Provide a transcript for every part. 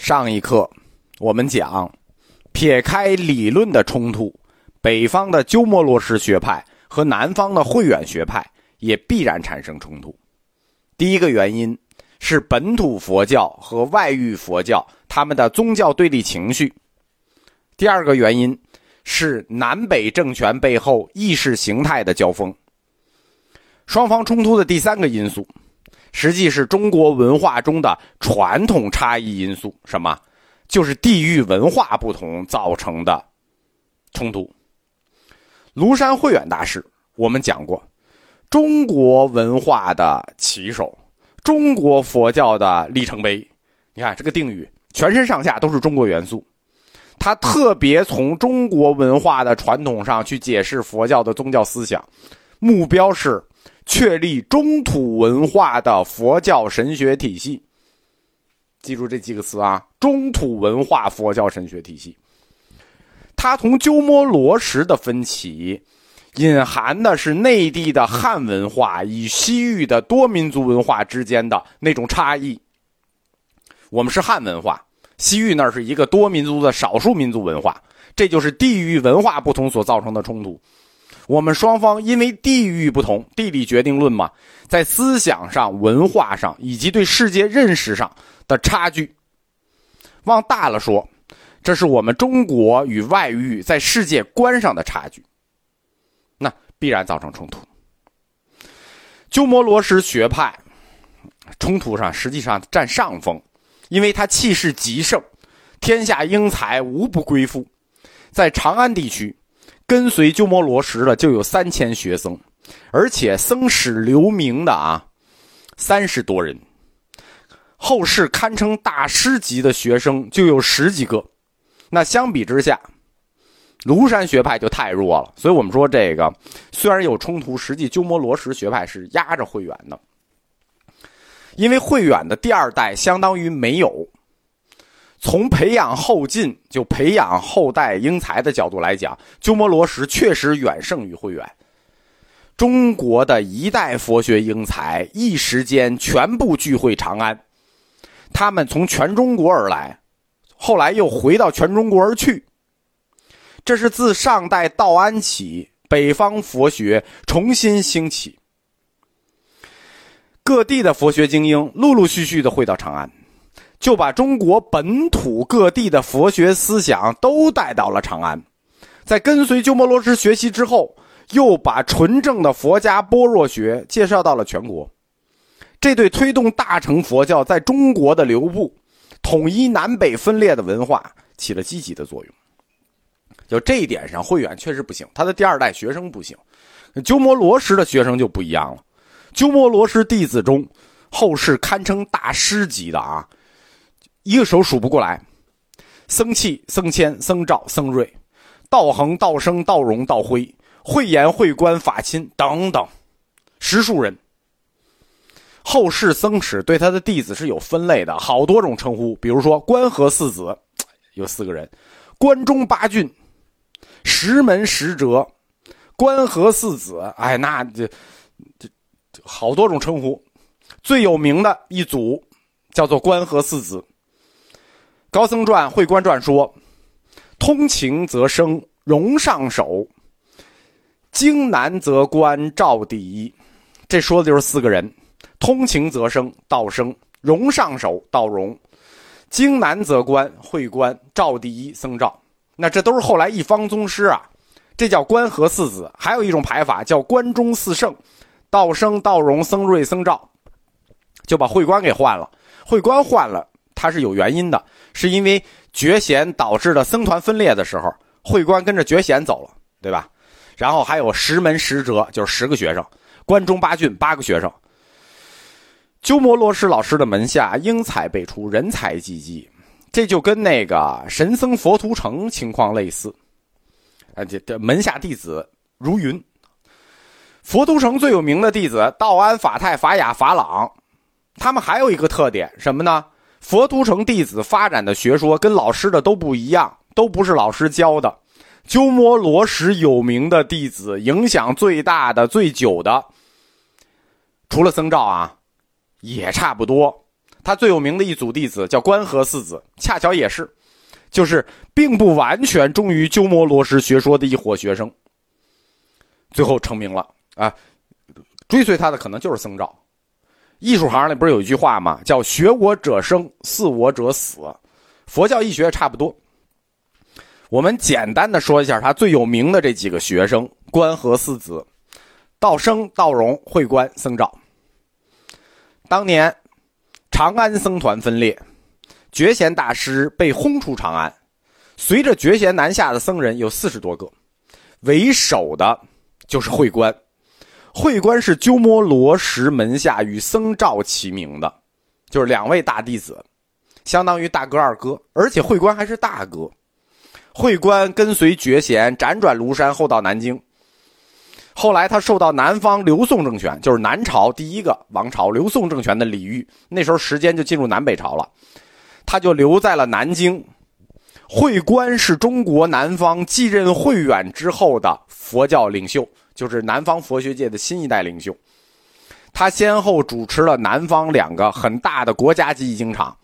上一课我们讲，撇开理论的冲突，北方的鸠摩罗什学派和南方的慧远学派也必然产生冲突。第一个原因是本土佛教和外域佛教他们的宗教对立情绪；第二个原因是南北政权背后意识形态的交锋。双方冲突的第三个因素。实际是中国文化中的传统差异因素，什么？就是地域文化不同造成的冲突。庐山慧远大师，我们讲过，中国文化的旗手，中国佛教的里程碑。你看这个定语，全身上下都是中国元素。他特别从中国文化的传统上去解释佛教的宗教思想，目标是。确立中土文化的佛教神学体系，记住这几个词啊！中土文化佛教神学体系，它同鸠摩罗什的分歧，隐含的是内地的汉文化与西域的多民族文化之间的那种差异。我们是汉文化，西域那是一个多民族的少数民族文化，这就是地域文化不同所造成的冲突。我们双方因为地域不同，地理决定论嘛，在思想上、文化上以及对世界认识上的差距，往大了说，这是我们中国与外域在世界观上的差距，那必然造成冲突。鸠摩罗什学派冲突上实际上占上风，因为他气势极盛，天下英才无不归附，在长安地区。跟随鸠摩罗什的就有三千学僧，而且僧史留名的啊，三十多人。后世堪称大师级的学生就有十几个。那相比之下，庐山学派就太弱了。所以我们说这个虽然有冲突，实际鸠摩罗什学派是压着慧远的，因为慧远的第二代相当于没有。从培养后进就培养后代英才的角度来讲，鸠摩罗什确实远胜于慧远。中国的一代佛学英才一时间全部聚会长安，他们从全中国而来，后来又回到全中国而去。这是自上代道安起，北方佛学重新兴起，各地的佛学精英陆陆续续的回到长安。就把中国本土各地的佛学思想都带到了长安，在跟随鸠摩罗什学习之后，又把纯正的佛家般若学介绍到了全国，这对推动大乘佛教在中国的流布、统一南北分裂的文化起了积极的作用。就这一点上，慧远确实不行，他的第二代学生不行，鸠摩罗什的学生就不一样了。鸠摩罗什弟子中，后世堪称大师级的啊。一个手数不过来，僧气、僧谦、僧兆、僧瑞、道恒、道生、道荣、道辉、慧严、慧观、法亲等等，十数人。后世僧史对他的弟子是有分类的，好多种称呼，比如说关河四子，有四个人；关中八郡、石门十哲、关河四子，哎，那这这好多种称呼。最有名的一组叫做关河四子。高僧传、慧观传说：“通情则生，容上首；经难则观，照第一。”这说的就是四个人：通情则生，道生；容上首，道容；经难则观，会观；照第一，僧照。那这都是后来一方宗师啊，这叫关河四子。还有一种排法叫关中四圣：道生、道容、僧瑞、僧照。就把会观给换了。会观换了，他是有原因的。是因为觉贤导致的僧团分裂的时候，慧观跟着觉贤走了，对吧？然后还有十门十哲，就是十个学生；关中八郡八个学生。鸠摩罗什老师的门下英才辈出，人才济济，这就跟那个神僧佛图澄情况类似。啊，这这门下弟子如云。佛图澄最有名的弟子道安、法泰、法雅、法朗，他们还有一个特点，什么呢？佛图澄弟子发展的学说跟老师的都不一样，都不是老师教的。鸠摩罗什有名的弟子，影响最大的、最久的，除了僧兆啊，也差不多。他最有名的一组弟子叫关河四子，恰巧也是，就是并不完全忠于鸠摩罗什学说的一伙学生。最后成名了啊！追随他的可能就是僧肇。艺术行里不是有一句话吗？叫“学我者生，似我者死”。佛教义学差不多。我们简单的说一下他最有名的这几个学生：关河四子、道生、道融、慧观、僧肇。当年长安僧团分裂，觉贤大师被轰出长安。随着觉贤南下的僧人有四十多个，为首的就是慧观。慧观是鸠摩罗什门下与僧肇齐名的，就是两位大弟子，相当于大哥二哥，而且慧观还是大哥。慧观跟随觉贤辗转庐山，后到南京。后来他受到南方刘宋政权，就是南朝第一个王朝刘宋政权的礼遇，那时候时间就进入南北朝了，他就留在了南京。慧观是中国南方继任慧远之后的佛教领袖。就是南方佛学界的新一代领袖，他先后主持了南方两个很大的国家级译经场。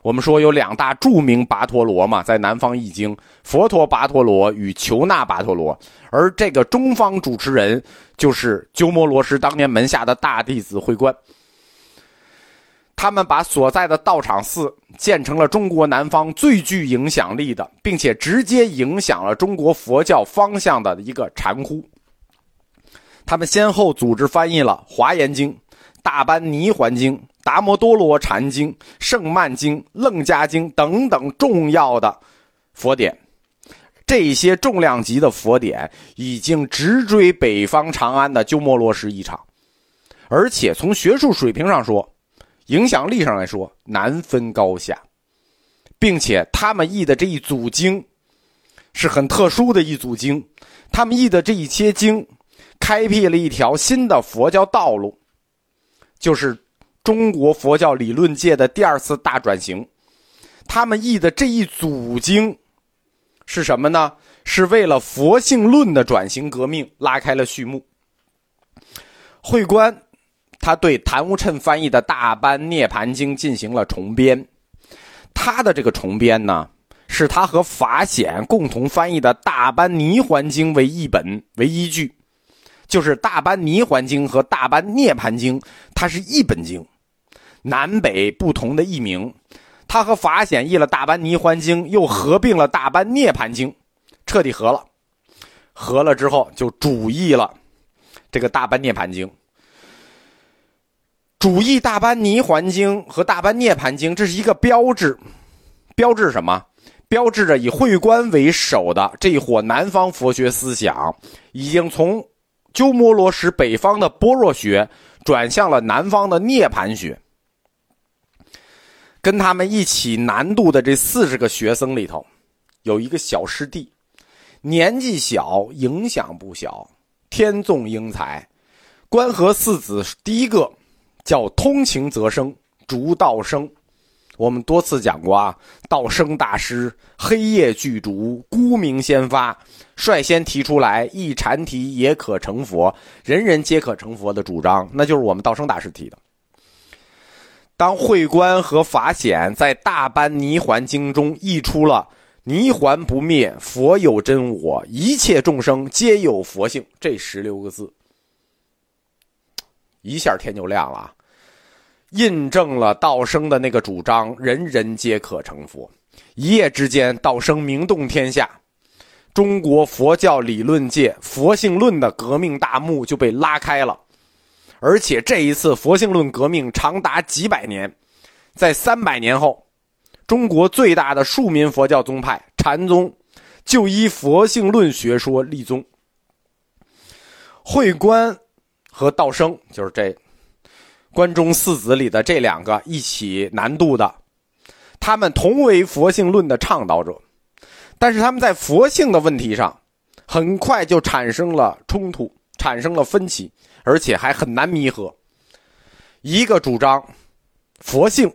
我们说有两大著名跋陀罗嘛，在南方译经，佛陀跋陀罗与求那跋陀罗。而这个中方主持人就是鸠摩罗什当年门下的大弟子慧观。他们把所在的道场寺建成了中国南方最具影响力的，并且直接影响了中国佛教方向的一个禅窟。他们先后组织翻译了《华严经》《大般泥环经》《达摩多罗禅经》《圣曼经》《楞伽经》等等重要的佛典。这些重量级的佛典已经直追北方长安的鸠摩罗什一场，而且从学术水平上说，影响力上来说难分高下，并且他们译的这一组经是很特殊的一组经，他们译的这一些经。开辟了一条新的佛教道路，就是中国佛教理论界的第二次大转型。他们译的这一组经是什么呢？是为了佛性论的转型革命拉开了序幕。慧观他对谭无谶翻译的《大般涅盘经》进行了重编，他的这个重编呢，是他和法显共同翻译的《大般泥环经》为译本为依据。就是《大般泥环经》和《大般涅盘经》，它是一本经，南北不同的译名。他和法显译了《大般泥环经》，又合并了《大般涅盘经》，彻底合了。合了之后，就主译了这个《大般涅盘经》。主义《大般泥环经》和《大般涅盘经》，这是一个标志，标志什么？标志着以会观为首的这一伙南方佛学思想，已经从。鸠摩罗什北方的般若学转向了南方的涅盘学，跟他们一起南渡的这四十个学僧里头，有一个小师弟，年纪小，影响不小，天纵英才。关河四子第一个叫通情则生，逐道生。我们多次讲过啊，道生大师黑夜具足，孤名先发，率先提出来一禅题也可成佛，人人皆可成佛的主张，那就是我们道生大师提的。当慧观和法显在大般泥环经中译出了“泥环不灭，佛有真我，一切众生皆有佛性”这十六个字，一下天就亮了。印证了道生的那个主张，人人皆可成佛。一夜之间，道生名动天下，中国佛教理论界佛性论的革命大幕就被拉开了。而且这一次佛性论革命长达几百年，在三百年后，中国最大的庶民佛教宗派禅宗就依佛性论学说立宗。慧观和道生就是这。关中四子里的这两个一起南渡的，他们同为佛性论的倡导者，但是他们在佛性的问题上，很快就产生了冲突，产生了分歧，而且还很难弥合。一个主张佛性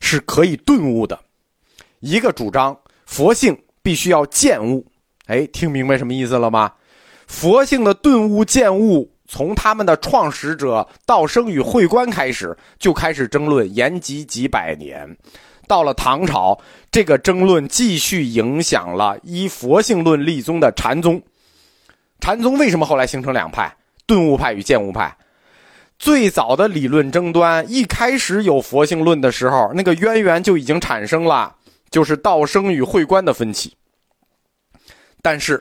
是可以顿悟的，一个主张佛性必须要见悟。哎，听明白什么意思了吗？佛性的顿悟、见悟从他们的创始者道生与慧观开始，就开始争论，延及几百年。到了唐朝，这个争论继续影响了依佛性论立宗的禅宗。禅宗为什么后来形成两派？顿悟派与渐悟派。最早的理论争端，一开始有佛性论的时候，那个渊源就已经产生了，就是道生与慧观的分歧。但是。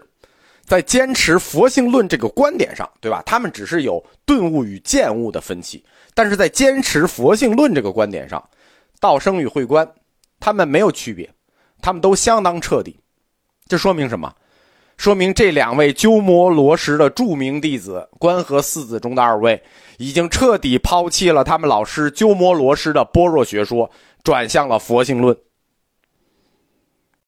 在坚持佛性论这个观点上，对吧？他们只是有顿悟与渐悟的分歧，但是在坚持佛性论这个观点上，道生与慧观，他们没有区别，他们都相当彻底。这说明什么？说明这两位鸠摩罗什的著名弟子观和四子中的二位，已经彻底抛弃了他们老师鸠摩罗什的般若学说，转向了佛性论。